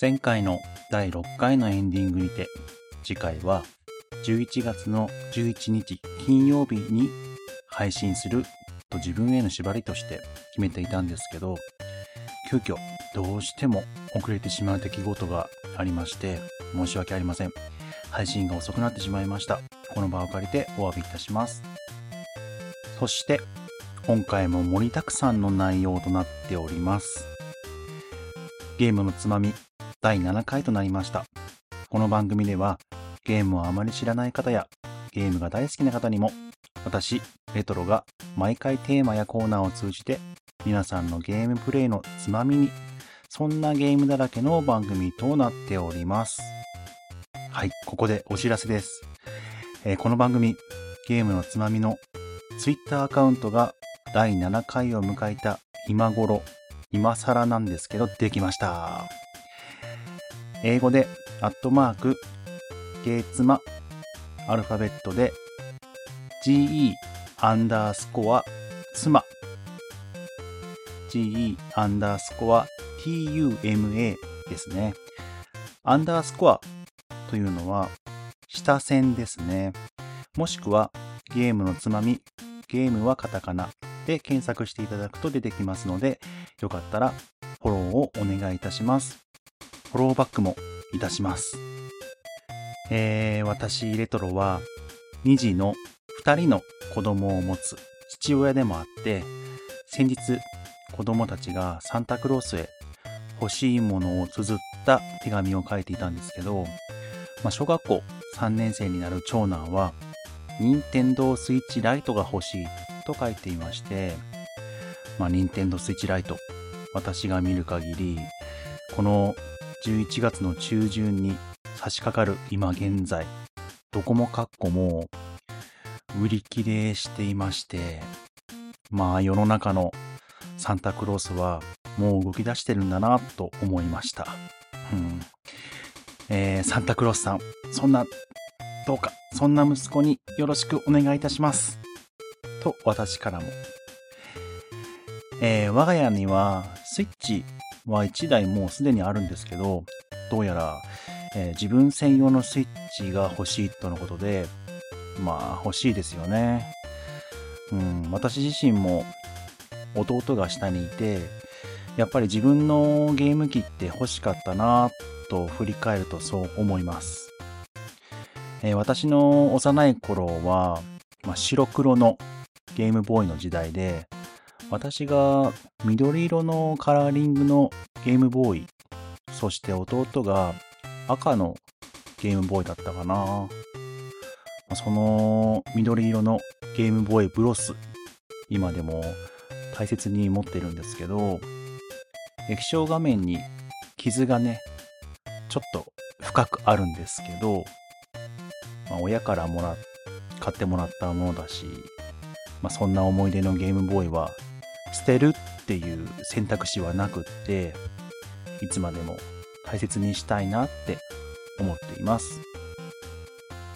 前回の第6回のエンディングにて次回は11月の11日金曜日に配信すると自分への縛りとして決めていたんですけど急遽どうしても遅れてしまう出来事がありまして申し訳ありません。配信が遅くなってしまいました。この場を借りてお詫びいたします。そして今回も盛りだくさんの内容となっております。ゲームのつまみ第7回となりました。この番組ではゲームをあまり知らない方やゲームが大好きな方にも私レトロが毎回テーマやコーナーを通じて皆さんのゲームプレイのつまみにそんなゲームだらけの番組となっております。はいここでお知らせです、えー、この番組ゲームのつまみの Twitter アカウントが第7回を迎えた今頃今更なんですけどできました。英語でアットマークゲーツマアルファベットで ge アンダースコア妻 ge アンダースコア tuma ですね。アンダースコアというのは下線ですね。もしくはゲームのつまみ、ゲームはカタカナで検索していただくと出てきますので、よかったらフォローをお願いいたします。フォローバックもいたします。えー、私、レトロは2児の2人の子供を持つ父親でもあって、先日子供たちがサンタクロースへ欲しいものを綴った手紙を書いていたんですけど、まあ、小学校3年生になる長男は、任天堂スイッチライトが欲しいと書いていまして、まあ、任天堂スイッチライト、私が見る限り、この11月の中旬に差し掛かる今現在、どこもかっこも売り切れしていまして、まあ世の中のサンタクロースはもう動き出してるんだなと思いました。うんえー、サンタクロースさん、そんな、どうか、そんな息子によろしくお願いいたします。と、私からも。えー、我が家には、スイッチは1台もうすでにあるんですけど、どうやら、えー、自分専用のスイッチが欲しいとのことで、まあ欲しいですよね。うん、私自身も弟が下にいて、やっぱり自分のゲーム機って欲しかったなと振り返るとそう思います。えー、私の幼い頃は、まあ、白黒のゲームボーイの時代で、私が緑色のカラーリングのゲームボーイ、そして弟が赤のゲームボーイだったかな。その緑色のゲームボーイブロス、今でも大切に持ってるんですけど、液晶画面に傷がね、ちょっと深くあるんですけど、まあ、親からもら買ってもらったものだし、まあ、そんな思い出のゲームボーイは捨てるっていう選択肢はなくっていつまでも大切にしたいなって思っています。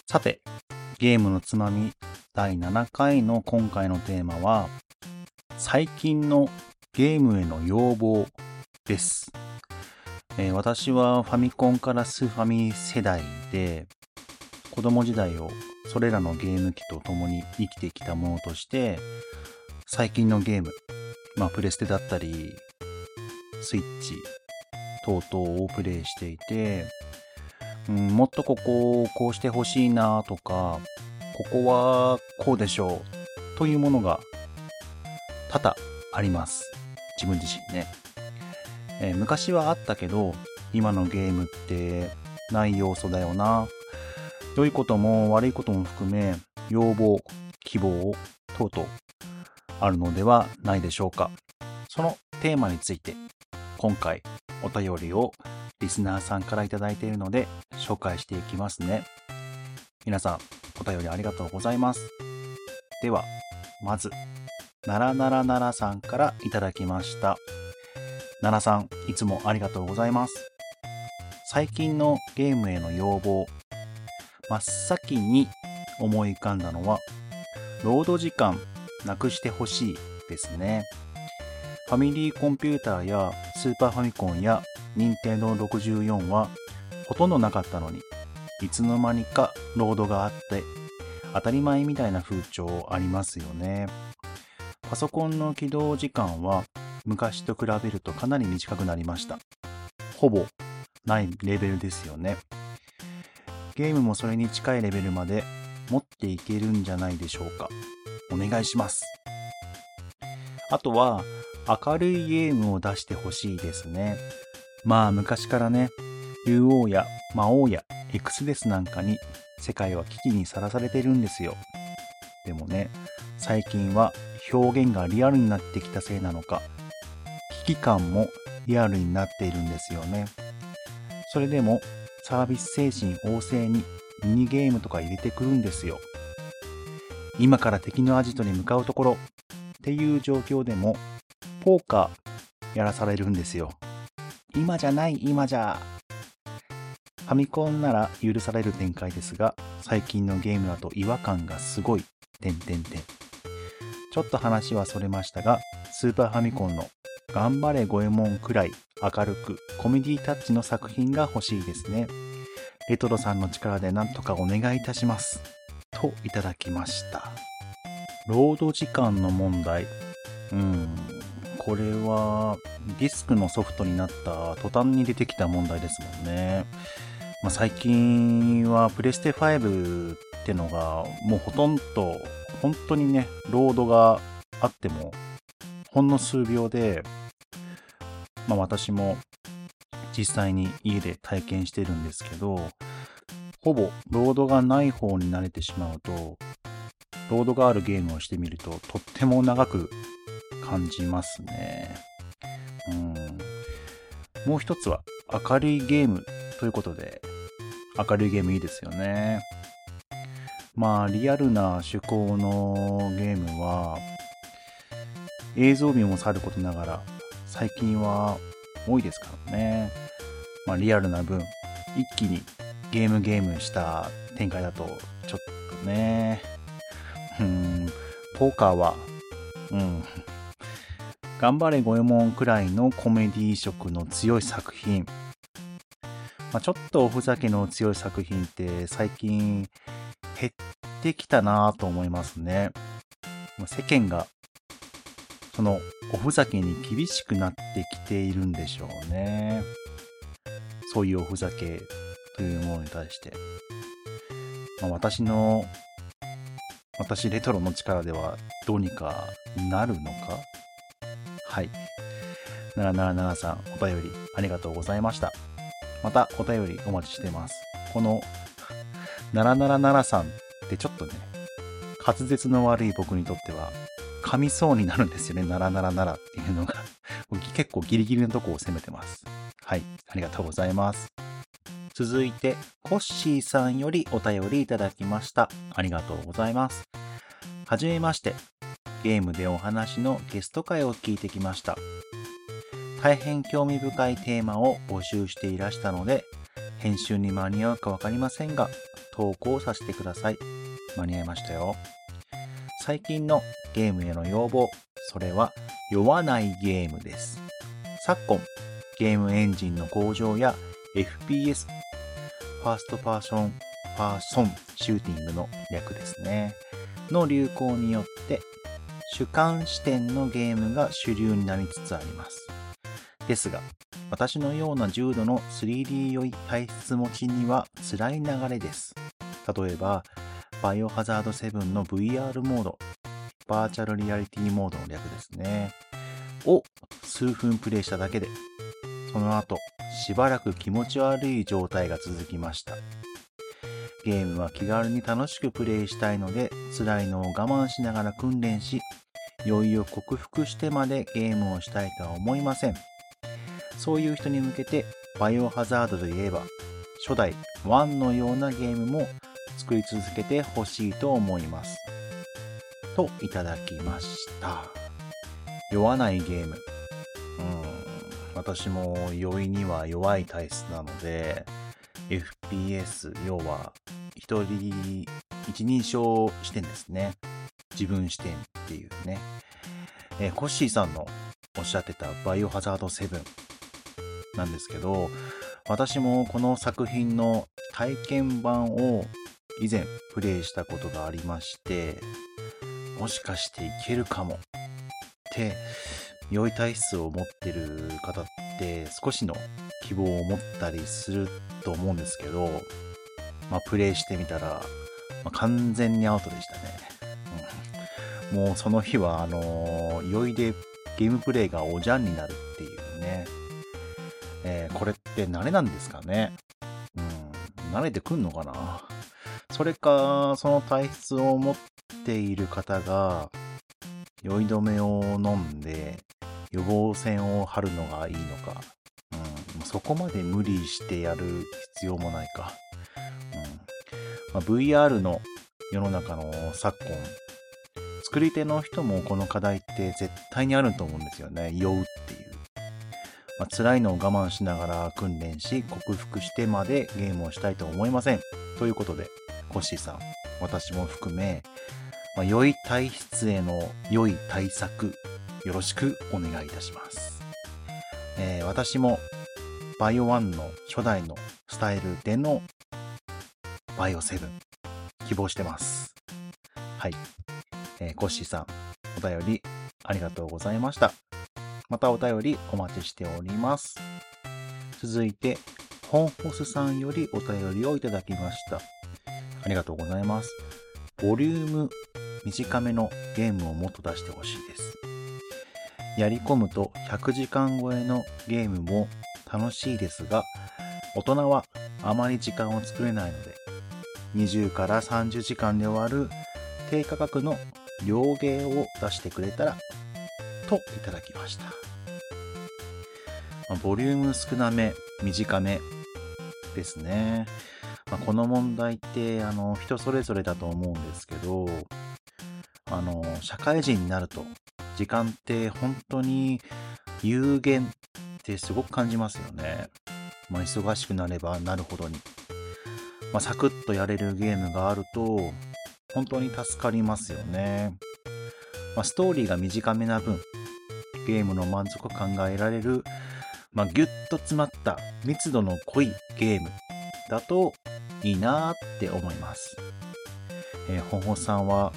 さてゲームのつまみ第7回の今回のテーマは最近のゲームへの要望です、えー、私はファミコンからスーファミ世代で子供時代をそれらのゲーム機と共に生きてきたものとして最近のゲーム。まあプレステだったりスイッチ等々をプレイしていて、うん、もっとここをこうしてほしいなとかここはこうでしょうというものが多々あります。自分自身ね、えー、昔はあったけど今のゲームってない要素だよな。良いことも悪いことも含め要望希望等々あるのではないでしょうか。そのテーマについて今回お便りをリスナーさんから頂いているので紹介していきますね。皆さんお便りありがとうございます。ではまずならならならさんからいただきました。ならさんいつもありがとうございます。最近のゲームへの要望。真っ先に思い浮かんだのは、ロード時間なくしてほしいですね。ファミリーコンピューターやスーパーファミコンや任天堂64はほとんどなかったのに、いつの間にかロードがあって当たり前みたいな風潮ありますよね。パソコンの起動時間は昔と比べるとかなり短くなりました。ほぼないレベルですよね。ゲームもそれに近いレベルまで持っていけるんじゃないでしょうか。お願いします。あとは、明るいゲームを出してほしいですね。まあ昔からね、竜王や魔王や X デスなんかに世界は危機にさらされてるんですよ。でもね、最近は表現がリアルになってきたせいなのか、危機感もリアルになっているんですよね。それでもサービス精神旺盛にミニゲームとか入れてくるんですよ。今から敵のアジトに向かうところっていう状況でもポーカーやらされるんですよ。今じゃない今じゃ。ファミコンなら許される展開ですが、最近のゲームだと違和感がすごい。てんてんてん。ちょっと話はそれましたが、スーパーファミコンの頑張れ五右衛門くらい明るくコメディタッチの作品が欲しいですね。レトロさんの力でなんとかお願いいたします。といただきました。ロード時間の問題。うん。これはディスクのソフトになった途端に出てきた問題ですもんね。まあ、最近はプレステ5ってのがもうほとんど本当にねロードがあってもほんの数秒で、まあ、私も実際に家で体験してるんですけどほぼロードがない方に慣れてしまうとロードがあるゲームをしてみるととっても長く感じますね。うん。もう一つは明るいゲームということで明るいゲームいいですよね。まあ、リアルな趣向のゲームは、映像美もさることながら、最近は多いですからね。まあ、リアルな分、一気にゲームゲームした展開だと、ちょっとね、うん、ポーカーは、うん、頑張れ五右衛門くらいのコメディ色の強い作品、まあ、ちょっとおふざけの強い作品って最近減ってきたなと思いますね。世間がそのおふざけに厳しくなってきているんでしょうね。そういうおふざけというものに対して。まあ、私の、私レトロの力ではどうにかなるのか？はい。777さん、お便りありがとうございました。またお便りお待ちしてます。この7773ってちょっとね、滑舌の悪い僕にとっては噛みそうになるんですよね。777っていうのが結構ギリギリのとこを攻めてます。はい。ありがとうございます。続いて、コッシーさんよりお便りいただきました。ありがとうございます。はじめまして。ゲームでお話のゲスト回を聞いてきました。大変興味深いテーマを募集していらしたので、編集に間に合うかわかりませんが、投稿させてください。間に合いましたよ。最近のゲームへの要望、それは酔わないゲームです。昨今、ゲームエンジンの向上や FPS、ファーストパーソン、パーソンシューティングの略ですね。の流行によって、主観視点のゲームが主流になりつつあります。ですが、私のような重度の 3D 酔い体質持ちには辛い流れです。例えば、バイオハザード7の VR モード、バーチャルリアリティモードの略ですね。を数分プレイしただけで、その後、しばらく気持ち悪い状態が続きました。ゲームは気軽に楽しくプレイしたいので、辛いのを我慢しながら訓練し、酔いを克服してまでゲームをしたいとは思いません。そういう人に向けて、バイオハザードといえば、初代1のようなゲームも作り続けてほしいと思います。といただきました。酔わないゲーム。うん。私も酔いには弱い体質なので、FPS、要は、一人、一人称視点ですね。自分視点っていうね。えー、コッシーさんのおっしゃってたバイオハザード7。なんですけど、私もこの作品の体験版を以前プレイしたことがありまして、もしかしていけるかもって良い体質を持ってる方って少しの希望を持ったりすると思うんですけど、まあ、プレイしてみたら、まあ、完全にアウトでしたね。うん、もうその日は、あのー、酔いでゲームプレイがおじゃんになるっていうね。えー、これって慣れなんですかね？うん、慣れてくんのかな？それか、その体質を持っている方が、酔い止めを飲んで、予防線を張るのがいいのか。うん、そこまで無理してやる必要もないか。うんまあ、VR の世の中の昨今、作り手の人もこの課題って絶対にあると思うんですよね。酔うっていう。まあ、辛いのを我慢しながら訓練し、克服してまでゲームをしたいと思いません。ということで、コッシーさん、私も含め、まあ、良い体質への良い対策、よろしくお願いいたします。えー、私も、バイオ1の初代のスタイルでのバイオ7、希望してます。はい。えー、コッシーさん、お便りありがとうございました。またお便りお待ちしております。続いて、本ホスさんよりお便りをいただきました。ありがとうございます。ボリューム短めのゲームをもっと出してほしいです。やり込むと100時間超えのゲームも楽しいですが、大人はあまり時間を作れないので、20から30時間で終わる低価格の両ゲーを出してくれたら、といただきました。ま、ボリューム少なめ、短めですね。まあ、この問題ってあの人それぞれだと思うんですけど、あの、社会人になると、時間って本当に有限ってすごく感じますよね。まあ、忙しくなればなるほどに。まあ、サクッとやれるゲームがあると、本当に助かりますよね。まあ、ストーリーが短めな分、ゲームの満足感が得られる、まあ、ギュッと詰まった密度の濃いゲームだといいなって思います。えー、ほんほさんは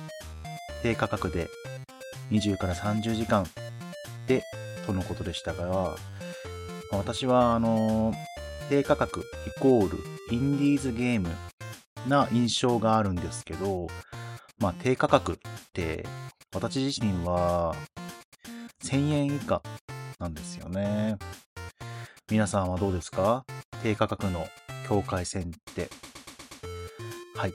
低価格で20から30時間でとのことでしたが、私はあの低価格イコールインディーズゲームな印象があるんですけど、まあ低価格って私自身は1000円以下なんですよね。皆さんはどうですか？低価格の境界線って。はい。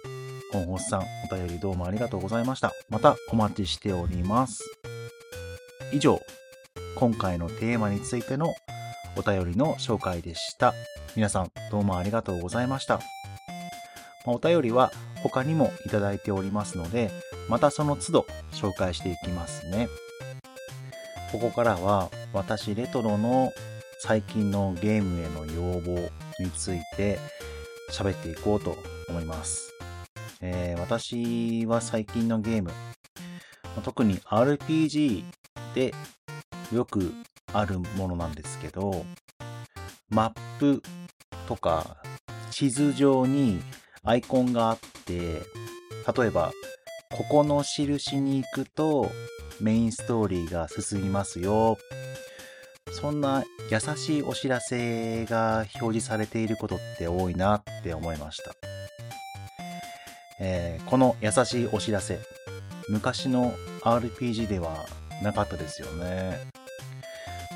本星さん、お便りどうもありがとうございました。またお待ちしております。以上、今回のテーマについてのお便りの紹介でした。皆さん、どうもありがとうございました。お便りは他にもいただいておりますので、またその都度紹介していきますね。ここからは私レトロの最近のゲームへの要望について喋っていこうと思います。えー、私は最近のゲーム、特に RPG でよくあるものなんですけど、マップとか地図上にアイコンがあって、例えば、ここの印に行くとメインストーリーが進みますよ。そんな優しいお知らせが表示されていることって多いなって思いました。えー、この優しいお知らせ、昔の RPG ではなかったですよね。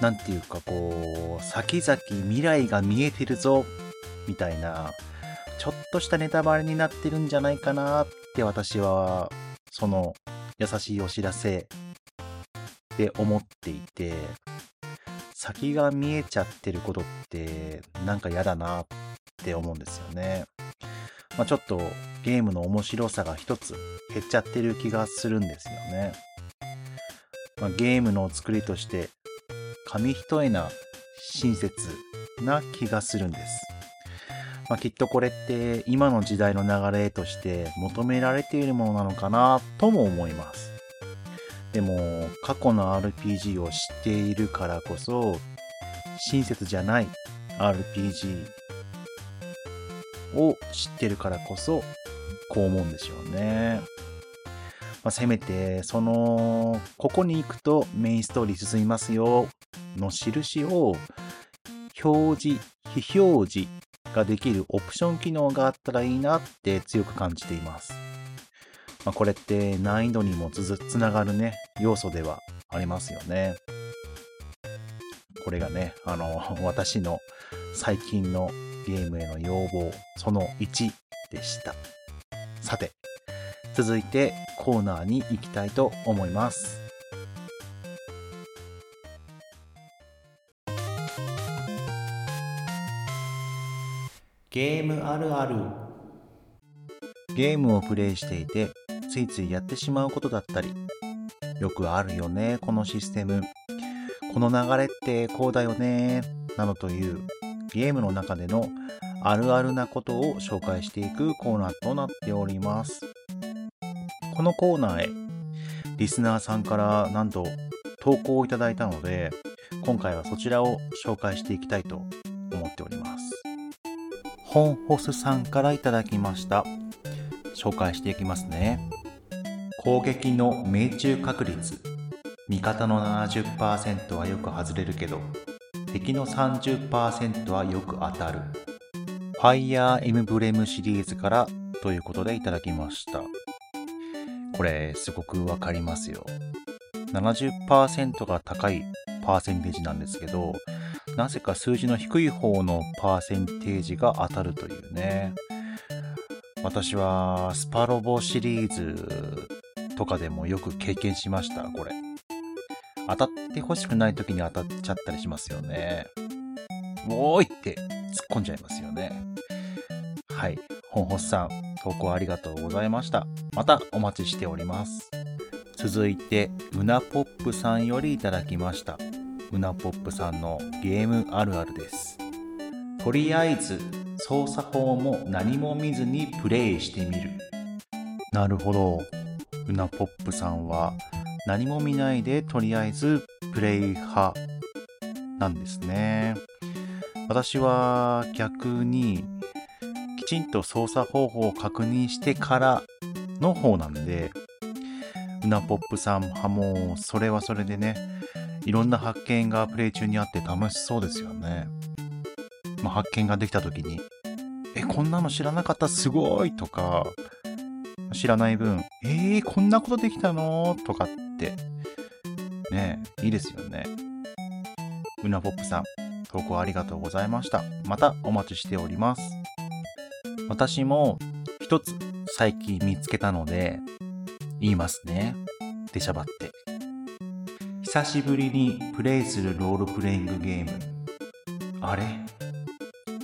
なんていうかこう、先々未来が見えてるぞ、みたいな、ちょっとしたネタバレになってるんじゃないかなって私は、その優しいお知らせで思っていて、先が見えちゃってることってなんか嫌だなって思うんですよね。まあ、ちょっとゲームの面白さが一つ減っちゃってる気がするんですよね。まあ、ゲームの作りとして紙一重な親切な気がするんです。まあ、きっとこれって今の時代の流れとして求められているものなのかなとも思います。でも過去の RPG を知っているからこそ親切じゃない RPG を知ってるからこそ、こう思うんでしょうね。まあ、せめて、その、ここに行くとメインストーリー進みますよの印を表示、非表示ができるオプション機能があったらいいなって強く感じています。まあ、これって難易度にもつつながるね、要素ではありますよね。これがね、あの、私の最近のゲームへの要望、その1でした。さて、続いてコーナーに行きたいと思います。ゲームあるあるゲームをプレイしていてついついやってしまうことだったりよくあるよねこのシステムこの流れってこうだよねなどというゲームの中でのあるあるなことを紹介していくコーナーとなっております。このコーナーへリスナーさんからなんと投稿をいただいたので今回はそちらを紹介していきたいと思っております。本ホスさんからいただきました。紹介していきますね。攻撃の命中確率。味方の70%はよく外れるけど敵の30%はよく当たる。ファイヤーエムブレムシリーズからということでいただきました。これすごくわかりますよ。70%が高いパーセンテージなんですけどなぜか数字の低い方のパーセンテージが当たるというね。私はスパロボシリーズとかでもよく経験しました、これ。当たってほしくない時に当たっちゃったりしますよね。おーいって突っ込んじゃいますよね。はい。本星さん、投稿ありがとうございました。またお待ちしております。続いて、うなぽっぷさんよりいただきました。うなぽっぷさんのゲームあるあるです。とりあえず、操作法も何も見ずにプレイしてみる。なるほど。うなぽっぷさんは何も見ないでとりあえずプレイ派なんですね。私は逆にきちんと操作方法を確認してからの方なんで、うなぽっぷさんはもそれはそれでね、いろんな発見がプレイ中にあって楽しそうですよね。まあ、発見ができた時に、え、こんなの知らなかった？すごいとか、知らない分、えー、こんなことできたの？とかっって、ねいいですよね。うなぽっぷさん、投稿ありがとうございました。またお待ちしております。私も一つ最近見つけたので、言いますね。出しゃばって。久しぶりにプレイするロールプレイングゲーム。あれ？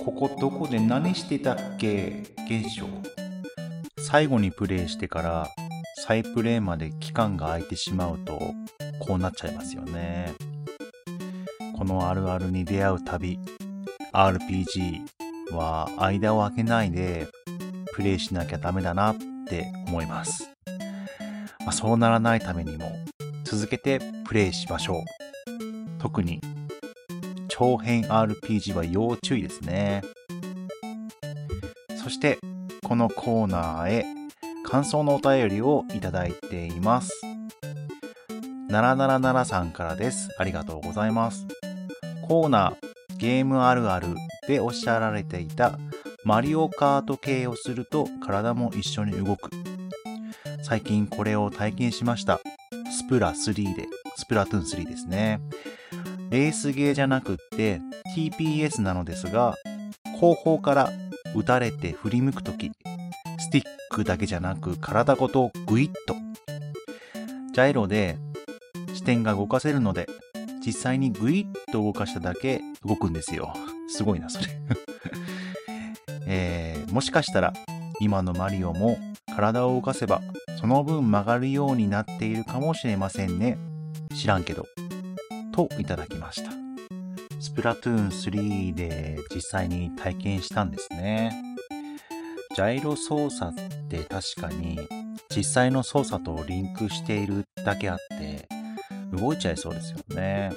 ここどこで何してたっけ？現象。最後にプレイしてから再プレイまで期間が空いてしまうとこうなっちゃいますよね。このあるあるに出会う旅 RPG は間を空けないでプレイしなきゃダメだなって思います。まあ、そうならないためにも続けてプレイしましょう。特に長編 RPG は要注意ですね。そしてこのコーナーへ感想のお便りをいただいています。777さんからです。ありがとうございます。コーナー、ゲームあるあるでおっしゃられていたマリオカート系をすると体も一緒に動く。最近これを体験しました。スプラ3で、スプラトゥーン3ですね。レースゲーじゃなくって TPS なのですが、後方から打たれて振り向くとき、スティックだけじゃなく体ごとグイッと。ジャイロで視点が動かせるので、実際にグイッと動かしただけ動くんですよ。すごいな、それ えー、もしかしたら今のマリオも体を動かせばその分曲がるようになっているかもしれませんね。知らんけど。といただきました。スプラトゥーン3で実際に体験したんですね。ジャイロ操作って確かに実際の操作とリンクしているだけあって動いちゃいそうですよね。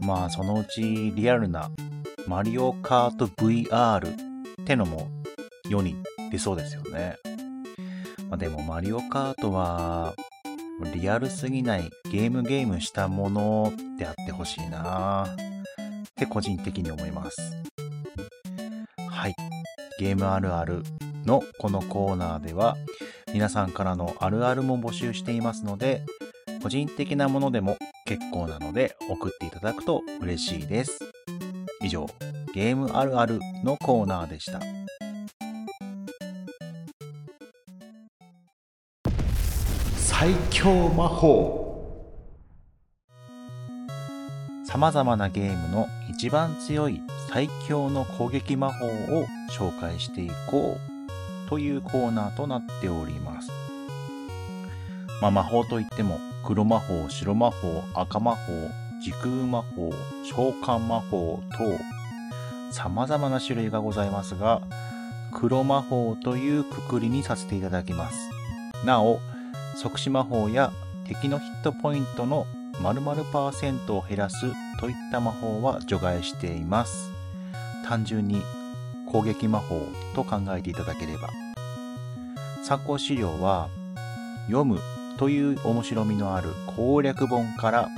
まあそのうちリアルなマリオカート VR ってのも世に出そうですよね。まあ、でもマリオカートはリアルすぎないゲームゲームしたものであってほしいなって個人的に思います。はい。ゲームあるあるのこのコーナーでは皆さんからのあるあるも募集していますので個人的なものでも結構なので送っていただくと嬉しいです。以上、ゲームあるあるのコーナーでした。最強魔法様々なゲームの一番強い最強の攻撃魔法を紹介していこうというコーナーとなっております。まあ、魔法といっても黒魔法、白魔法、赤魔法、時空魔法、召喚魔法等様々な種類がございますが黒魔法というくくりにさせていただきます。なお、即死魔法や敵のヒットポイントの〇〇パーセントを減らすといった魔法は除外しています。単純に攻撃魔法と考えていただければ。参考資料は読むという面白みのある攻略本から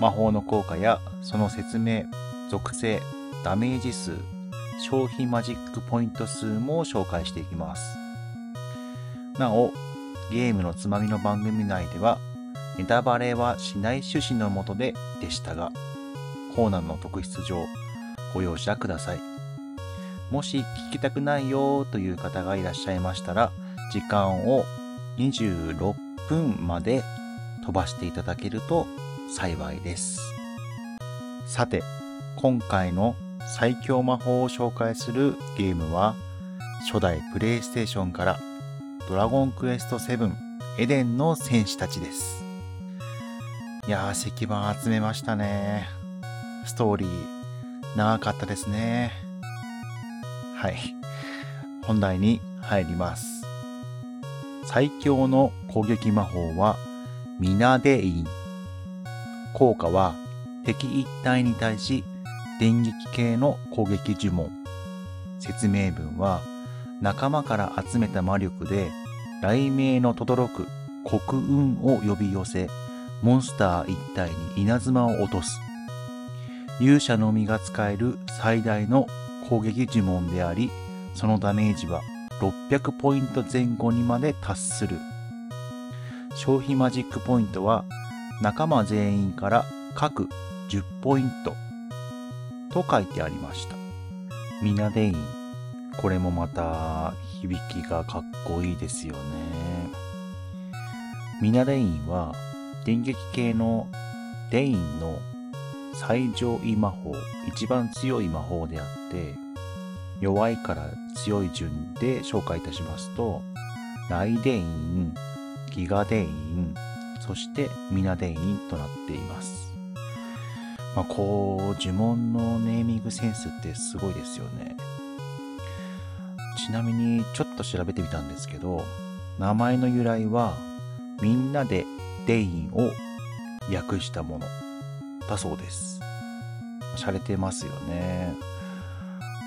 魔法の効果やその説明、属性、ダメージ数、消費マジックポイント数も紹介していきます。なお、ゲームのつまみの番組内では、ネタバレはしない趣旨のもとででしたが、コーナーの特筆上、ご容赦ください。もし聞きたくないよという方がいらっしゃいましたら、時間を26分まで飛ばしていただけると幸いです。さて、今回の最強魔法を紹介するゲームは、初代プレイステーションからドラゴンクエスト7エデンの戦士たちです。いやー、石板集めましたね。ストーリー、長かったですね。はい。本題に入ります。最強の攻撃魔法は、ミナデイン。効果は、敵一体に対し、電撃系の攻撃呪文。説明文は、仲間から集めた魔力で雷鳴の轟く黒雲を呼び寄せモンスター一体に稲妻を落とす勇者のみが使える最大の攻撃呪文でありそのダメージは600ポイント前後にまで達する。消費マジックポイントは仲間全員から各10ポイント。と書いてありました。ミナデインこれもまた響きがかっこいいですよね。ミナデインは電撃系のデインの最上位魔法、一番強い魔法であって、弱いから強い順で紹介いたしますと、ライデイン、ギガデイン、そしてミナデインとなっています。まあ、こう、呪文のネーミングセンスってすごいですよね。ちなみにちょっと調べてみたんですけど、名前の由来は、みんなでデインを訳したものだそうです。洒落てますよね。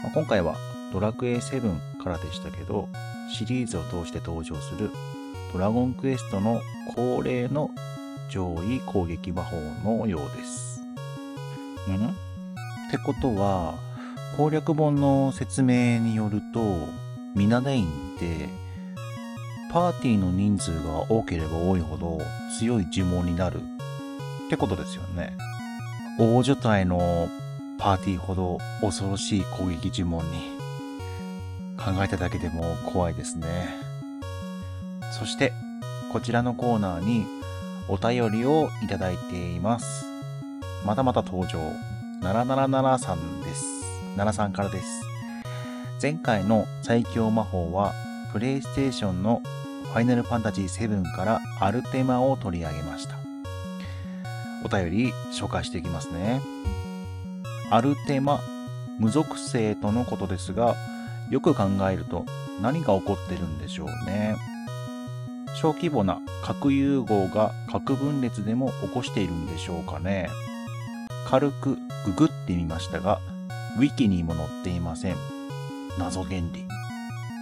まあ、今回はドラクエ7からでしたけど、シリーズを通して登場するドラゴンクエストの恒例の上位攻撃魔法のようです。ん？ってことは、攻略本の説明によると、ミナデインってパーティーの人数が多ければ多いほど強い呪文になるってことですよね。大所帯のパーティーほど恐ろしい攻撃呪文に考えただけでも怖いですね。そしてこちらのコーナーにお便りをいただいています。またまた登場。777さんです。7さんからです。前回の最強魔法は、プレイステーションのファイナルファンタジー7からアルテマを取り上げました。お便り紹介していきますね。アルテマ、無属性とのことですが、よく考えると何が起こってるんでしょうね。小規模な核融合が核分裂でも起こしているんでしょうかね。軽くググってみましたが、ウィキにも載っていません。謎原理。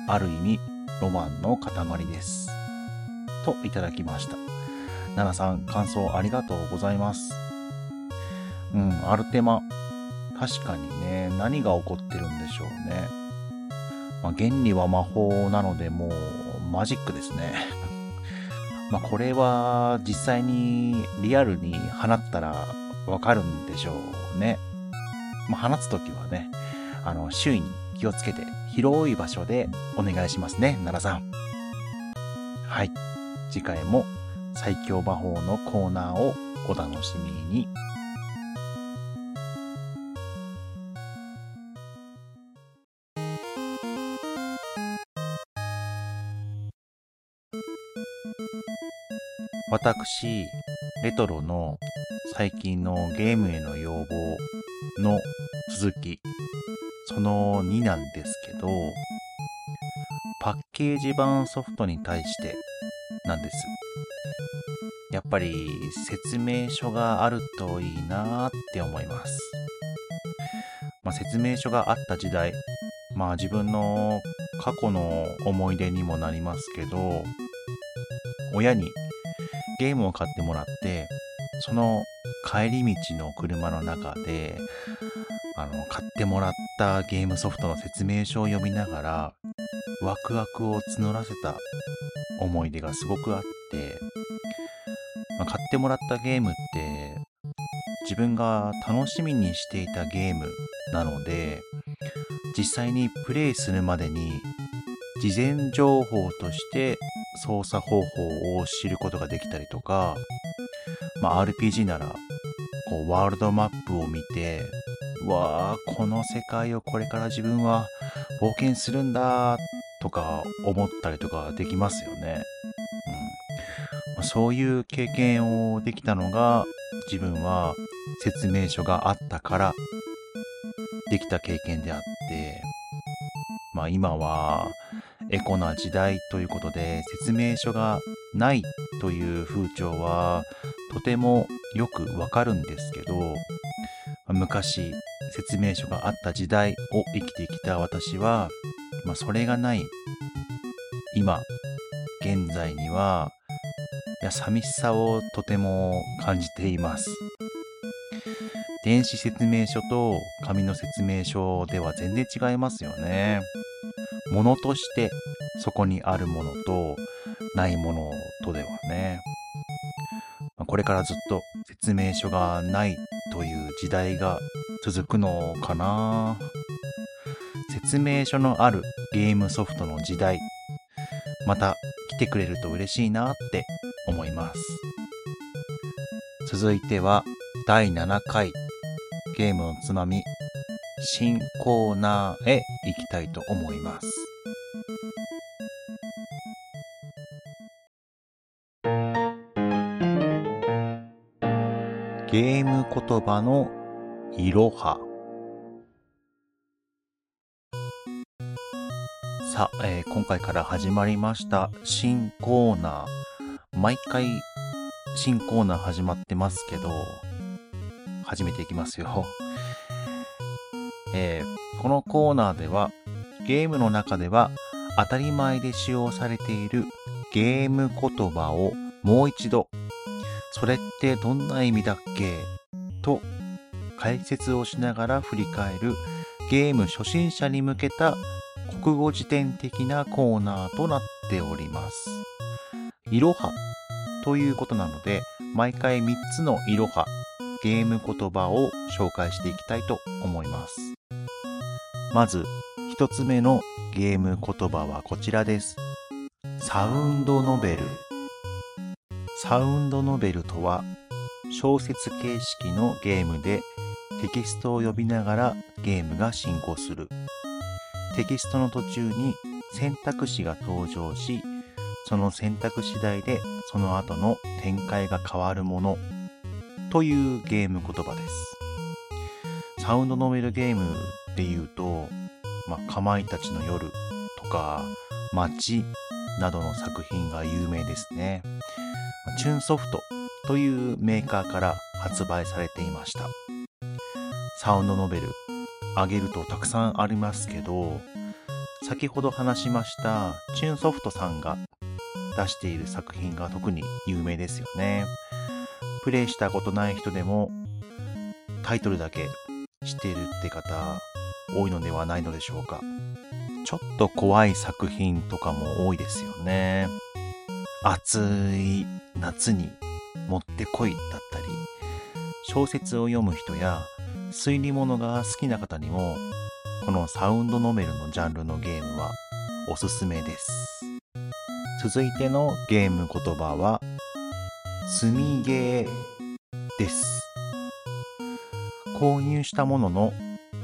ある意味、ロマンの塊です。といただきました。奈々さん、感想ありがとうございます。うん、アルテマ。確かにね、何が起こってるんでしょうね。まあ、原理は魔法なので、もう、マジックですね。まあ、これは、実際にリアルに放ったらわかるんでしょうね。まあ、放つときはね、あの、周囲に気をつけて、広い場所でお願いしますね、奈良さん。はい。次回も最強魔法のコーナーをお楽しみに。私、レトロの最近のゲームへの要望の続き、その2なんですけど、パッケージ版ソフトに対してなんです。やっぱり説明書があるといいなって思います。まあ、説明書があった時代、まあ自分の過去の思い出にもなりますけど、親にゲームを買ってもらって、その帰り道の車の中で、あの、買ってもらったゲームソフトの説明書を読みながら、ワクワクを募らせた思い出がすごくあって、まあ、買ってもらったゲームって、自分が楽しみにしていたゲームなので、実際にプレイするまでに、事前情報として操作方法を知ることができたりとか、まあ、RPG なら、こう、ワールドマップを見て、わあ、この世界をこれから自分は冒険するんだとか思ったりとかできますよね。うん、そういう経験をできたのが自分は説明書があったからできた経験であって、まあ今はエコな時代ということで説明書がないという風潮はとてもよくわかるんですけど昔説明書があった時代を生きてきた私は、まあ、それがない今現在にはいや寂しさをとても感じています電子説明書と紙の説明書では全然違いますよね。ものとしてそこにあるものとないものとではね。これからずっと説明書がないという時代が続くのかな説明書のあるゲームソフトの時代、また来てくれると嬉しいなって思います。続いては第7回ゲームのつまみ新コーナーへ行きたいと思います。ゲーム言葉のいろは。さあ、えー、今回から始まりました新コーナー。毎回新コーナー始まってますけど、始めていきますよ。えー、このコーナーではゲームの中では当たり前で使用されているゲーム言葉をもう一度それってどんな意味だっけ？と解説をしながら振り返るゲーム初心者に向けた国語辞典的なコーナーとなっております。いろはということなので毎回3つのいろはゲーム言葉を紹介していきたいと思います。まず、一つ目のゲーム言葉はこちらです。サウンドノベル。サウンドノベルとは、小説形式のゲームでテキストを呼びながらゲームが進行する。テキストの途中に選択肢が登場し、その選択次第でその後の展開が変わるものというゲーム言葉です。サウンドノベルゲームで言うと、まあ、かまいたちの夜とか、街などの作品が有名ですね。チューンソフトというメーカーから発売されていました。サウンドノベル、挙げるとたくさんありますけど、先ほど話しましたチューンソフトさんが出している作品が特に有名ですよね。プレイしたことない人でもタイトルだけ知っているって方多いのではないのでしょうか。ちょっと怖い作品とかも多いですよね。暑い夏にもってこいだったり、小説を読む人や推理物が好きな方にも、このサウンドノベルのジャンルのゲームはおすすめです。続いてのゲーム言葉は、積みゲーです。購入したものの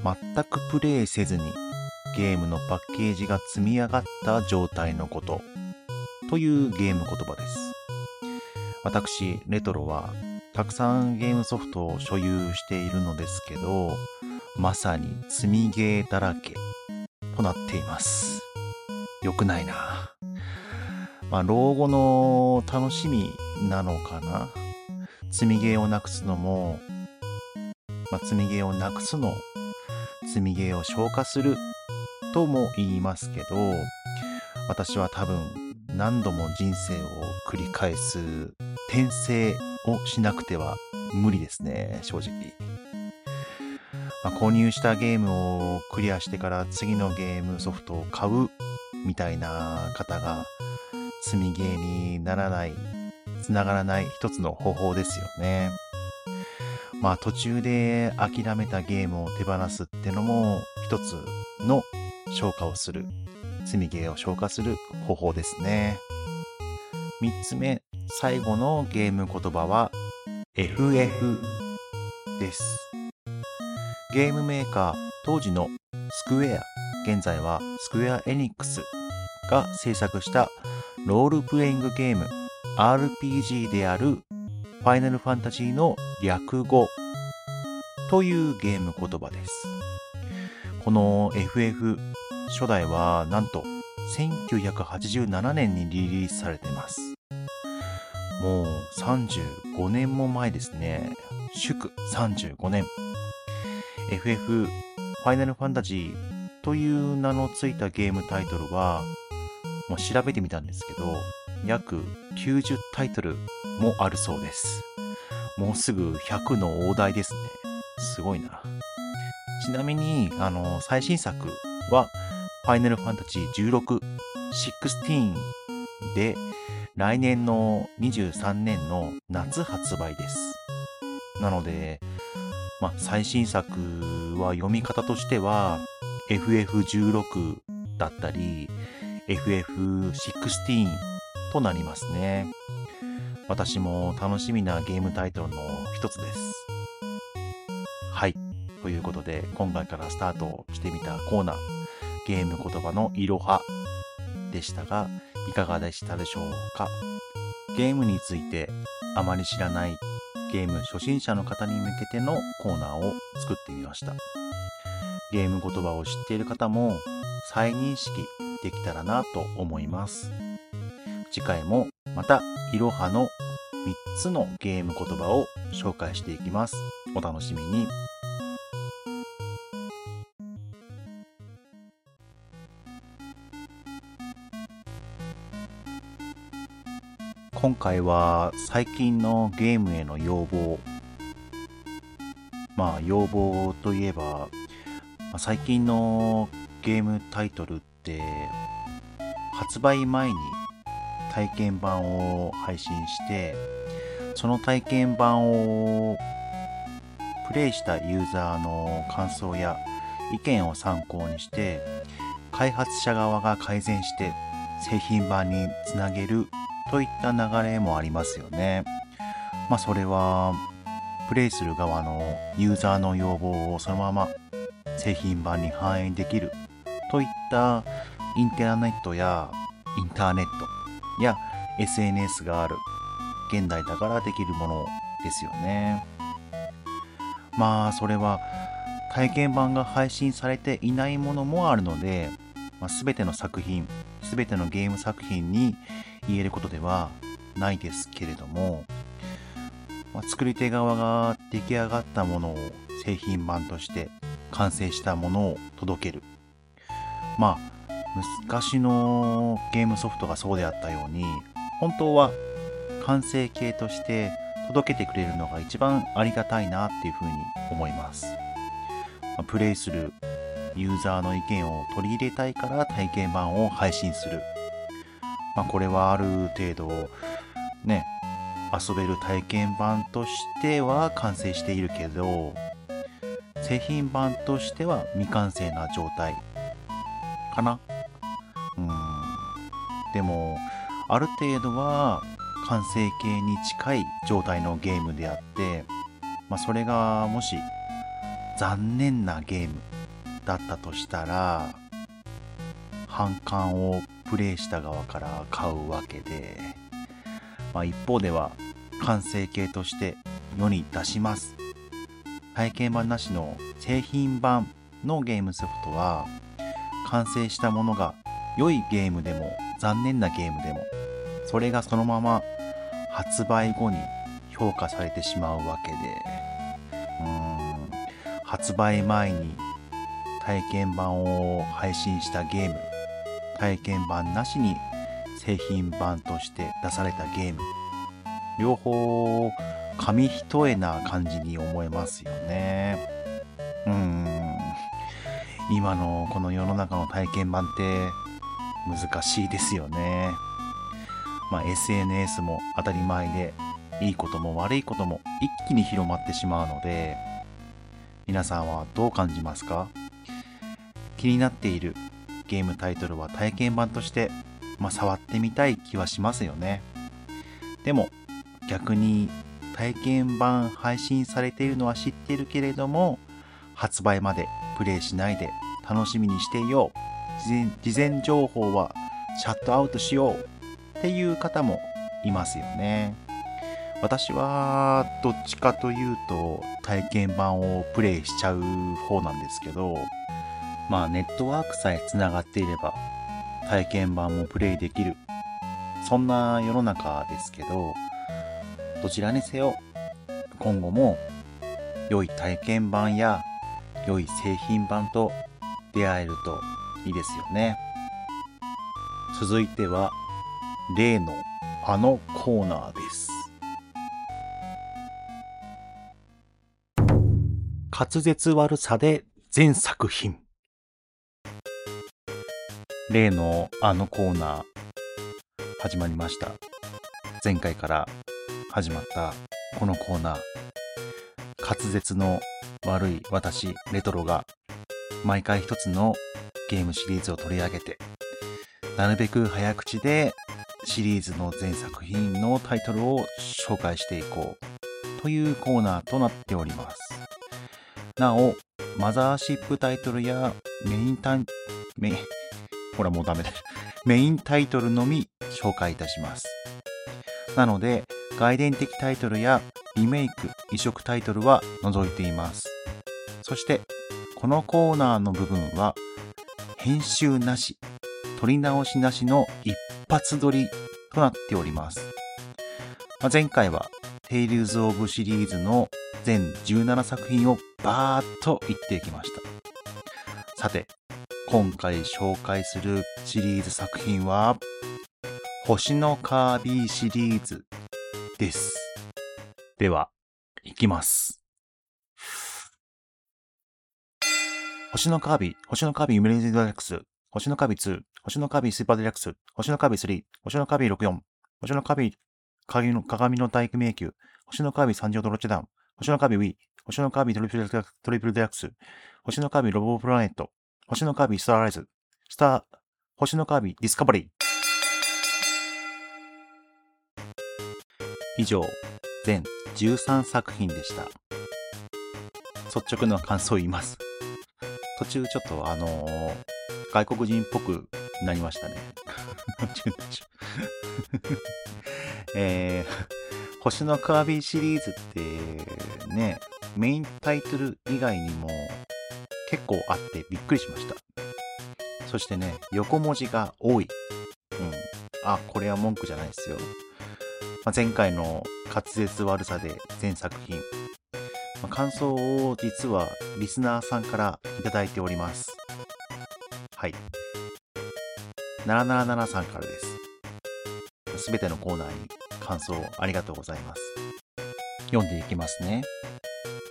全くプレイせずにゲームのパッケージが積み上がった状態のことというゲーム言葉です。私、レトロはたくさんゲームソフトを所有しているのですけど、まさに積みゲーだらけとなっています。良くないな。まあ、老後の楽しみなのかな。積みゲーをなくすのも、まあ、積みゲーをなくすの、積みゲーを消化するとも言いますけど、私は多分何度も人生を繰り返す転生をしなくては無理ですね、正直。まあ、購入したゲームをクリアしてから次のゲームソフトを買うみたいな方が積みゲーにならない、つながらない一つの方法ですよね。まあ途中で諦めたゲームを手放すってのも一つの消化をする、積みゲーを消化する方法ですね。三つ目、最後のゲーム言葉は FF です。ゲームメーカー当時のスクエア、現在はスクエアエニックスが制作したロールプレイングゲーム RPG であるファイナルファンタジーの略語というゲーム言葉です。この FF 初代はなんと1987年にリリースされています。もう35年も前ですね。祝35年。FF ファイナルファンタジーという名のついたゲームタイトルは、もう調べてみたんですけど、約90タイトルもあるそうです。もうすぐ100の大台ですね。すごいな。ちなみに、あの、最新作は、ファイナルファンタジー16、16で、来年の23年の夏発売です。なので、まあ、最新作は読み方としては FF16 だったり FF16 となりますね。私も楽しみなゲームタイトルの一つです。はい。ということで、今回からスタートしてみたコーナー、ゲーム言葉のいろはでしたが、いかがでしたでしょうか？ゲームについてあまり知らないゲーム初心者の方に向けてのコーナーを作ってみました。ゲーム言葉を知っている方も再認識できたらなと思います。次回もまたいろはの3つのゲーム言葉を紹介していきます。お楽しみに。今回は最近のゲームへの要望。まあ要望といえば、最近のゲームタイトルって発売前に体験版を配信してその体験版をプレイしたユーザーの感想や意見を参考にして開発者側が改善して製品版につなげるといった流れもありますよね。まあそれはプレイする側のユーザーの要望をそのまま製品版に反映できるといったインターネットやインターネットや SNS がある現代だからできるものですよね。まあそれは体験版が配信されていないものもあるので、まあ、全ての作品全てのゲーム作品に言えることではないですけれども、まあ、作り手側が出来上がったものを製品版として完成したものを届ける。まあ、昔のゲームソフトがそうであったように、本当は完成形として届けてくれるのが一番ありがたいなっていうふうに思います。プレイするユーザーの意見を取り入れたいから体験版を配信する。まあ、これはある程度ね、遊べる体験版としては完成しているけど、製品版としては未完成な状態かな。うん。でも、ある程度は完成形に近い状態のゲームであって、まあ、それがもし残念なゲームだったとしたら、反感をプレイした側から買うわけで、まあ、一方では完成形として世に出します。体験版なしの製品版のゲームソフトは完成したものが良いゲームでも残念なゲームでもそれがそのまま発売後に評価されてしまうわけでうん発売前に体験版を配信したゲーム体験版なしに製品版として出されたゲーム。両方紙一重な感じに思えますよね。うん。今のこの世の中の体験版って難しいですよね。まあ SNS も当たり前でいいことも悪いことも一気に広まってしまうので皆さんはどう感じますか？気になっているゲームタイトルは体験版として、まあ、触ってみたい気はしますよね。でも逆に体験版配信されているのは知っているけれども発売までプレイしないで楽しみにしていよう事前事前情報はシャットアウトしようっていう方もいますよね。私はどっちかというと体験版をプレイしちゃう方なんですけどまあネットワークさえつながっていれば体験版もプレイできる。そんな世の中ですけど、どちらにせよ今後も良い体験版や良い製品版と出会えるといいですよね。続いては例のあのコーナーです。滑舌悪さで全作品。例のあのコーナー始まりました。前回から始まったこのコーナー。滑舌の悪い私、レトロが毎回一つのゲームシリーズを取り上げて、なるべく早口でシリーズの全作品のタイトルを紹介していこうというコーナーとなっております。なお、マザーシップタイトルやメインタイ、メイン、ほらもうダメだ。メインタイトルのみ紹介いたします。なので、外伝的タイトルやリメイク、移植タイトルは除いています。そして、このコーナーの部分は、編集なし、撮り直しなしの一発撮りとなっております。まあ、前回は、テイルズ・オブシリーズの全17作品をバーッと言っていきました。さて、今回紹介するシリーズ作品は、星のカービィシリーズです。では、いきます。星のカービィ、星のカービィユメレージデラックス、星のカービィ2、星のカービィスーパーデラックス、星のカービィ3、星のカービィ64、星のカービィ鏡の鏡の大工迷宮、星のカービィ三条ドロッチダウン、星のカービィウィー、星のカービィトリプルトリプルデラックス、星のカービィロボプラネット、星のカービィスターライズ、スター、星のカービィディスカバリー。以上、全13作品でした。率直な感想を言います。途中ちょっとあのー、外国人っぽくなりましたね。えー、星のカービィシリーズってね、メインタイトル以外にも結構あってびっくりしました。そしてね、横文字が多い。うん。あ、これは文句じゃないですよ。まあ、前回の滑舌悪さで全作品。ま感想を実はリスナーさんからいただいております。はい。777さんからです。すべてのコーナーに感想ありがとうございます。読んでいきますね。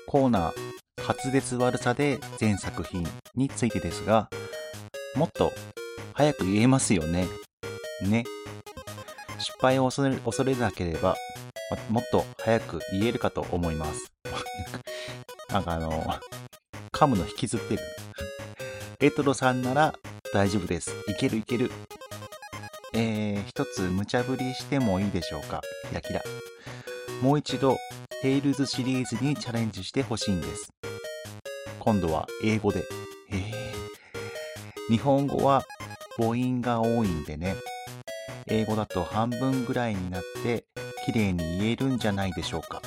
コーナー、滑舌悪さで全作品についてですが、もっと早く言えますよね。ね。失敗を恐れ恐れなければ、もっと早く言えるかと思います。なんかあの、噛むの引きずってる。レトロさんなら大丈夫です。いけるいける。えー、一つ無茶ぶりしてもいいでしょうか。キラキラ。もう一度、テイルズシリーズにチャレンジしてほしいんです。今度は英語で。え、日本語は母音が多いんでね。英語だと半分ぐらいになって綺麗に言えるんじゃないでしょうか。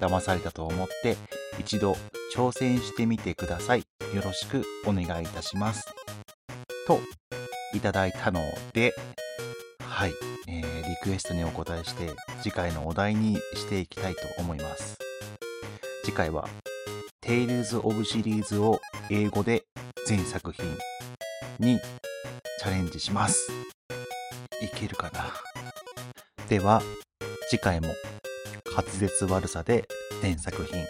騙されたと思って一度挑戦してみてください。よろしくお願いいたします。と、いただいたので、はい、えー、リクエストにお答えして次回のお題にしていきたいと思います。次回は Tales of シリーズを英語で全作品にチャレンジします。いけるかな？では、次回も滑舌悪さで全作品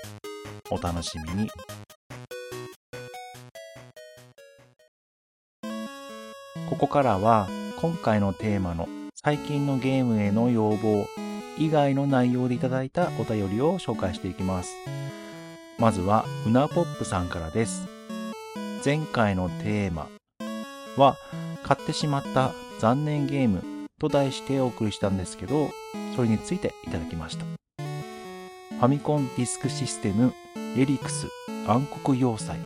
お楽しみに。ここからは今回のテーマの最近のゲームへの要望以外の内容でいただいたお便りを紹介していきます。まずはうなぽっぷさんからです。前回のテーマは買ってしまった残念ゲームと題してお送りしたんですけど、それについていただきました。ファミコンディスクシステムレリクス暗黒要塞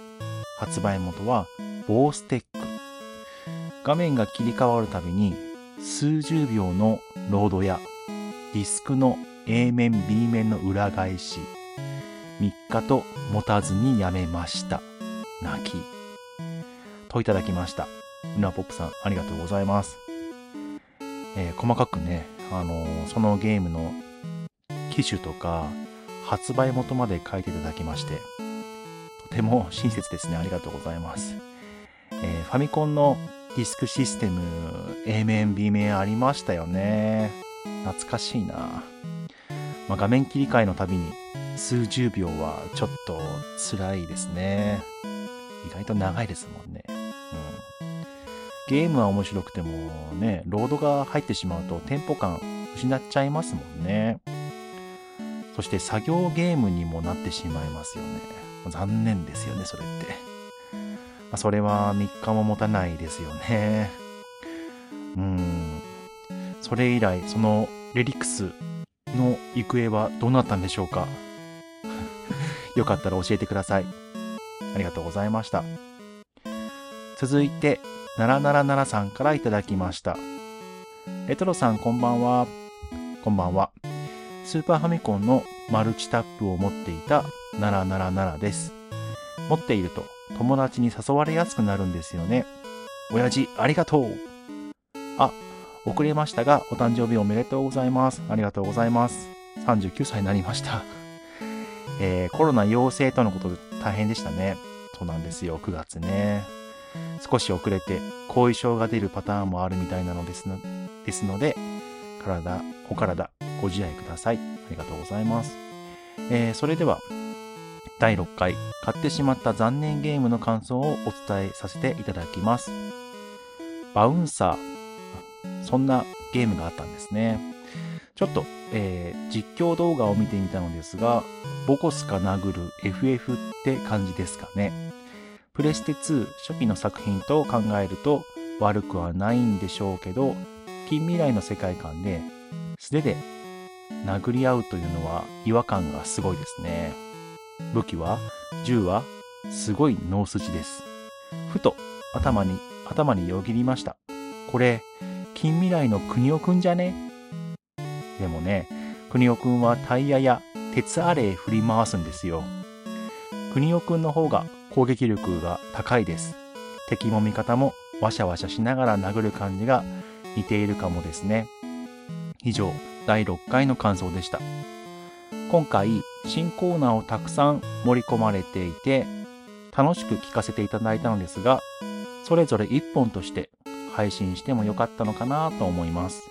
発売元はボーステック画面が切り替わるたびに数十秒のロードやディスクの A 面 B 面の裏返し3日と持たずにやめました泣きといただきましたうなポップさんありがとうございます、えー、細かくねあのー、そのゲームの機種とか発売元まで書いていただきまして、とても親切ですね。ありがとうございます。えー、ファミコンのディスクシステム A 面 B 面ありましたよね。懐かしいな。まあ、画面切り替えのたびに数十秒はちょっと辛いですね。意外と長いですもんね。うん。ゲームは面白くてもね、ロードが入ってしまうとテンポ感失っちゃいますもんね。そして作業ゲームにもなってしまいますよね。残念ですよね、それって。まあ、それは3日も持たないですよね。うん。それ以来、そのレリックスの行方はどうなったんでしょうか？よかったら教えてください。ありがとうございました。続いて、777さんからいただきました。レトロさんこんばんは。こんばんは。スーパーファミコンのマルチタップを持っていた777です。持っていると友達に誘われやすくなるんですよね。親父、ありがとうあ、遅れましたが、お誕生日おめでとうございます。ありがとうございます。39歳になりました。えー、コロナ陽性とのことで大変でしたね。そうなんですよ、9月ね。少し遅れて後遺症が出るパターンもあるみたいなのですのですので、体、お体ご自愛ください。ありがとうございます。えー、それでは、第6回、買ってしまった残念ゲームの感想をお伝えさせていただきます。バウンサー。そんなゲームがあったんですね。ちょっと、えー、実況動画を見てみたのですが、ボコスか殴る FF って感じですかね。プレステ2初期の作品と考えると悪くはないんでしょうけど、近未来の世界観で素手で殴り合うというのは違和感がすごいですね。武器は銃はすごい脳筋です。ふと頭に、頭によぎりました。これ、近未来の国尾くんじゃねでもね、国尾くんはタイヤや鉄アレイ振り回すんですよ。国尾くんの方が攻撃力が高いです。敵も味方もワシャワシャしながら殴る感じが似ているかもですね。以上、第6回の感想でした。今回新コーナーをたくさん盛り込まれていて楽しく聞かせていただいたのですがそれぞれ1本として配信してもよかったのかなと思います。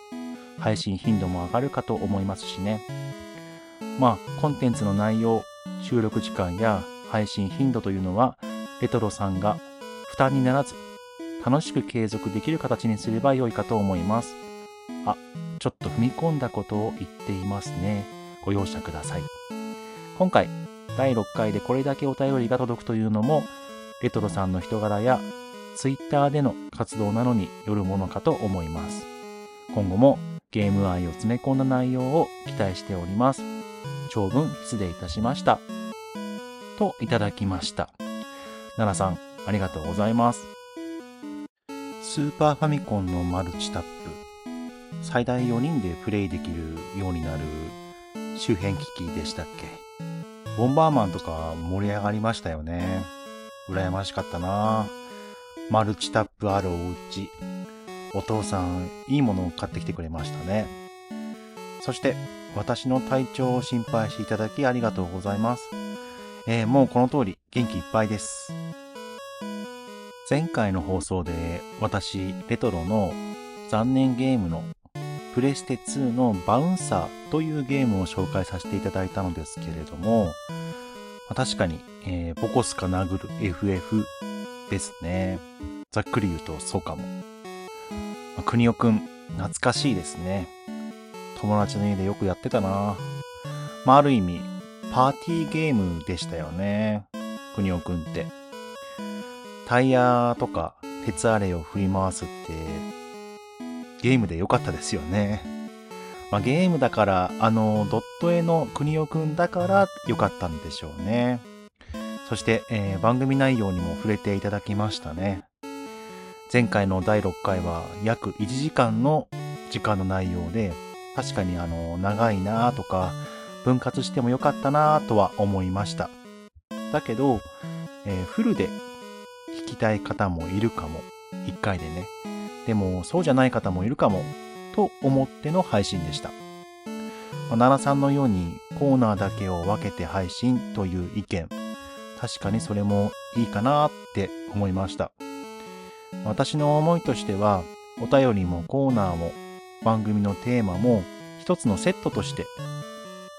配信頻度も上がるかと思いますしね。まあコンテンツの内容収録時間や配信頻度というのはレトロさんが負担にならず楽しく継続できる形にすれば良いかと思います。あちょっと踏み込んだことを言っていますね。ご容赦ください。今回第6回でこれだけお便りが届くというのもレトロさんの人柄や Twitter での活動なのによるものかと思います。今後もゲーム愛を詰め込んだ内容を期待しております。長文失礼いたしました。といただきました。奈良さんありがとうございます。スーパーファミコンのマルチタップ。最大4人でプレイできるようになる周辺機器でしたっけ？ボンバーマンとか盛り上がりましたよね。羨ましかったな。ぁマルチタップあるお家。お父さん、いいものを買ってきてくれましたね。そして、私の体調を心配していただきありがとうございます。えー、もうこの通り元気いっぱいです。前回の放送で私、レトロの残念ゲームのプレステ2のバウンサーというゲームを紹介させていただいたのですけれども、確かに、えー、ボコスか殴る FF ですね。ざっくり言うとそうかも。まあ、国尾くん、懐かしいですね。友達の家でよくやってたな。まあ、ある意味、パーティーゲームでしたよね。国尾くんって。タイヤとか鉄アレイを振り回すってゲームで良かったですよね。まあ、ゲームだから、あの、ドット絵の国尾くんだから良かったんでしょうね。そして、えー、番組内容にも触れていただきましたね。前回の第6回は約1時間の時間の内容で、確かにあの、長いなとか、分割してもよかったなとは思いました。だけど、えー、フルで弾きたい方もいるかも。1回でね。でもそうじゃない方もいるかもと思っての配信でした。奈良さんのようにコーナーだけを分けて配信という意見、確かにそれもいいかなって思いました。私の思いとしては、お便りもコーナーも番組のテーマも一つのセットとして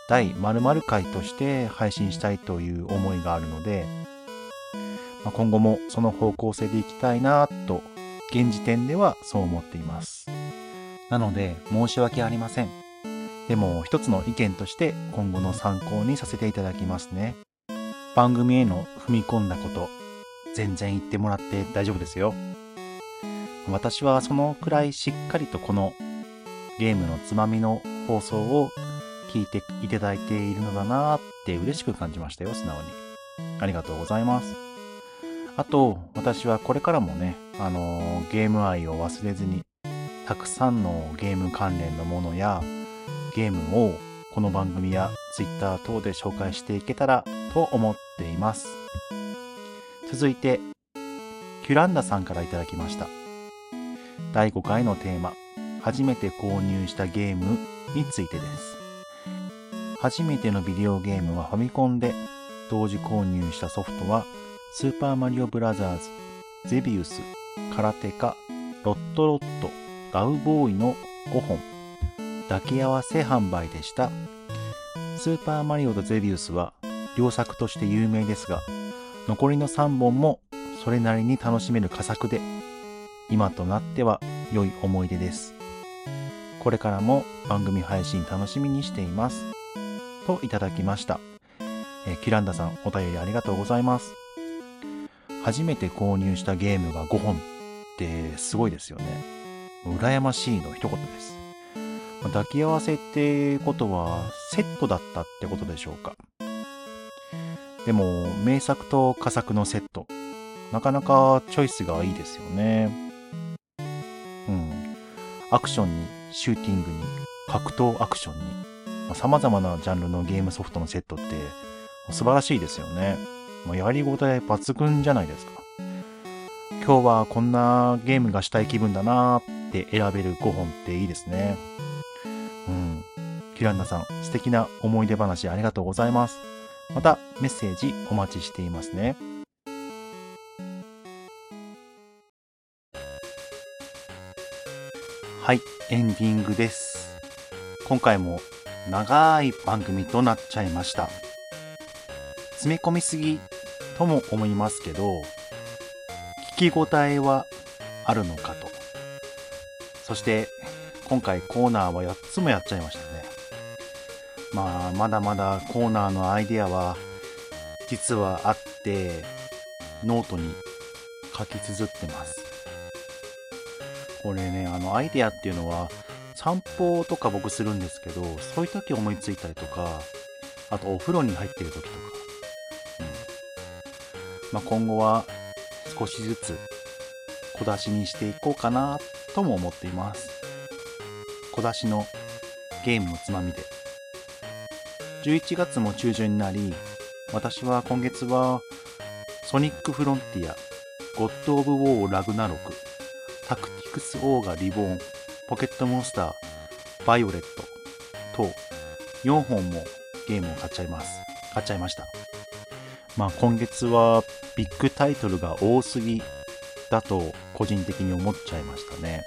第〇〇回として配信したいという思いがあるので、まあ、今後もその方向性でいきたいなと現時点ではそう思っています。なので申し訳ありません。でも一つの意見として今後の参考にさせていただきますね。番組への踏み込んだこと、全然言ってもらって大丈夫ですよ。私はそのくらいしっかりとこのゲームのつまみの放送を聞いていただいているのだなって嬉しく感じましたよ、素直に。ありがとうございます。あと、私はこれからもね、あのー、ゲーム愛を忘れずに、たくさんのゲーム関連のものや、ゲームをこの番組や Twitter 等で紹介していけたらと思っています。続いて、キュランダさんから頂きました。第5回のテーマ、初めて購入したゲームについてです。初めてのビデオゲームはファミコンで、同時購入したソフトはスーパーマリオブラザーズ、ゼビウス、カラテカ、ロットロット、ダウボーイの5本、抱き合わせ販売でした。スーパーマリオとゼビウスは良作として有名ですが、残りの3本もそれなりに楽しめる佳作で、今となっては良い思い出です。これからも番組配信楽しみにしています。といただきました。えー、キランダさんお便りありがとうございます。初めて購入したゲームが5本ってすごいですよね。羨ましいの一言です。抱き合わせってことはセットだったってことでしょうか。でも名作と佳作のセット、なかなかチョイスがいいですよね。うん。アクションに、シューティングに、格闘アクションにま、様々なジャンルのゲームソフトのセットって素晴らしいですよね。もうやりごたえ抜群じゃないですか。今日はこんなゲームがしたい気分だなーって選べる5本っていいですね。うん。キランダさん、素敵な思い出話ありがとうございます。またメッセージお待ちしていますね。はい、エンディングです。今回も長い番組となっちゃいました。詰め込みすぎとも思いますけど、聞き応えはあるのかと。そして今回コーナーは8つもやっちゃいました。まあ、まだまだコーナーのアイデアは実はあって、ノートに書き綴ってます。これね、あの、アイデアっていうのは、散歩とか僕するんですけど、そういう時思いついたりとか、あとお風呂に入ってる時とか、うん。まあ、今後は少しずつ小出しにしていこうかなとも思っています。小出しのゲームのつまみで11月も中旬になり、私は今月は、ソニックフロンティア、ゴッド・オブ・ウォー・ラグナロク、タクティクス・オーガ・リボーン、ポケットモンスター、バイオレットと4本もゲームを買っちゃいます。買っちゃいました。まあ今月はビッグタイトルが多すぎだと個人的に思っちゃいましたね。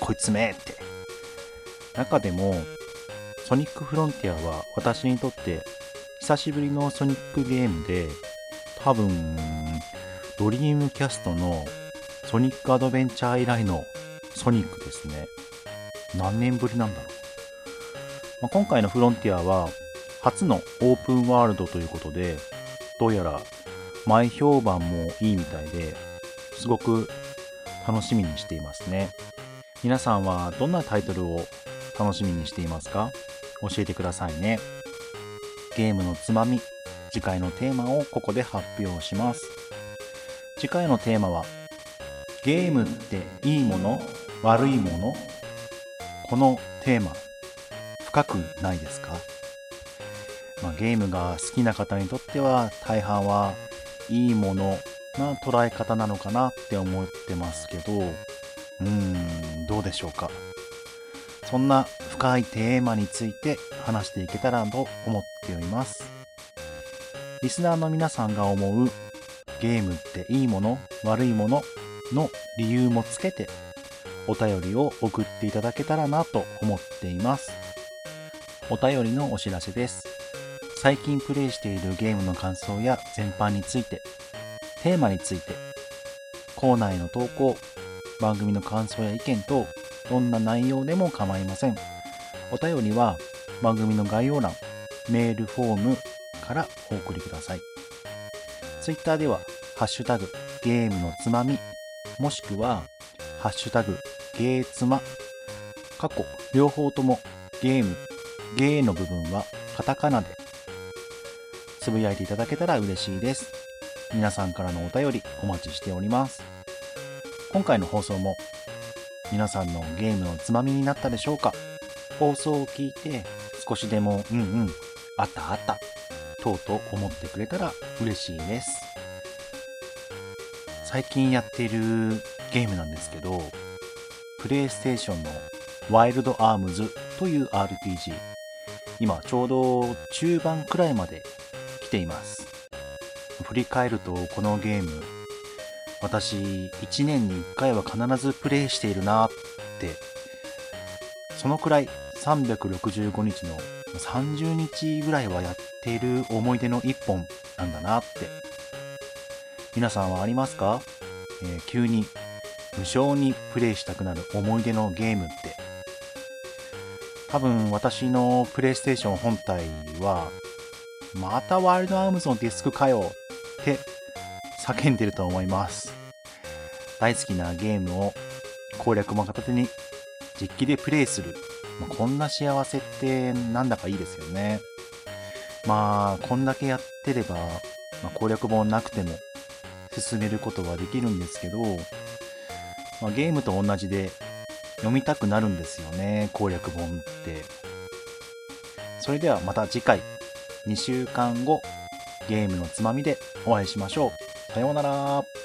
こいつめって。中でもソニックフロンティアは私にとって久しぶりのソニックゲームで多分ドリームキャストのソニックアドベンチャー以来のソニックですね。何年ぶりなんだろう。まあ、今回のフロンティアは初のオープンワールドということで、どうやら前評判もいいみたいで、すごく楽しみにしていますね。皆さんはどんなタイトルを楽しみにしていますか？教えてくださいね。ゲームのつまみ、次回のテーマをここで発表します。次回のテーマは、ゲームっていいもの悪いもの？このテーマ、深くないですか、まあ、ゲームが好きな方にとっては大半はいいものな捉え方なのかなって思ってますけど、うーん、どうでしょうか？そんな深いテーマについて話していけたらと思っております。リスナーの皆さんが思うゲームっていいもの悪いものの理由もつけてお便りを送っていただけたらなと思っています。お便りのお知らせです。最近プレイしているゲームの感想や全般について、テーマについて、コーナーへの投稿、番組の感想や意見等、どんな内容でも構いません。お便りは番組の概要欄、メールフォームからお送りください。Twitter では、ハッシュタグ、ゲームのつまみ、もしくは、ハッシュタグ、ゲーツマ。過去、両方とも、ゲーム、ゲーの部分はカタカナで、つぶやいていただけたら嬉しいです。皆さんからのお便りお待ちしております。今回の放送も皆さんのゲームのつまみになったでしょうか？放送を聞いて少しでもうんうんあったあったとうと思ってくれたら嬉しいです。最近やっているゲームなんですけどプレイステーションのワイルドアームズという RPG 今ちょうど中盤くらいまで来ています。振り返るとこのゲーム私1年に1回は必ずプレイしているなって。そのくらい365日の30日ぐらいはやっている思い出の1本なんだなって。皆さんはありますか、えー、急に無償にプレイしたくなる思い出のゲームって。多分私のプレイステーション本体はまたワイルドアームズのディスクかよって叫んでると思います。大好きなゲームを攻略も片手に実機でプレイする。まあ、こんな幸せってなんだかいいですよね。まあ、こんだけやってれば、まあ、攻略本なくても進めることはできるんですけど、まあ、ゲームと同じで読みたくなるんですよね、攻略本って。それではまた次回、2週間後、ゲームのつまみでお会いしましょう。さようなら。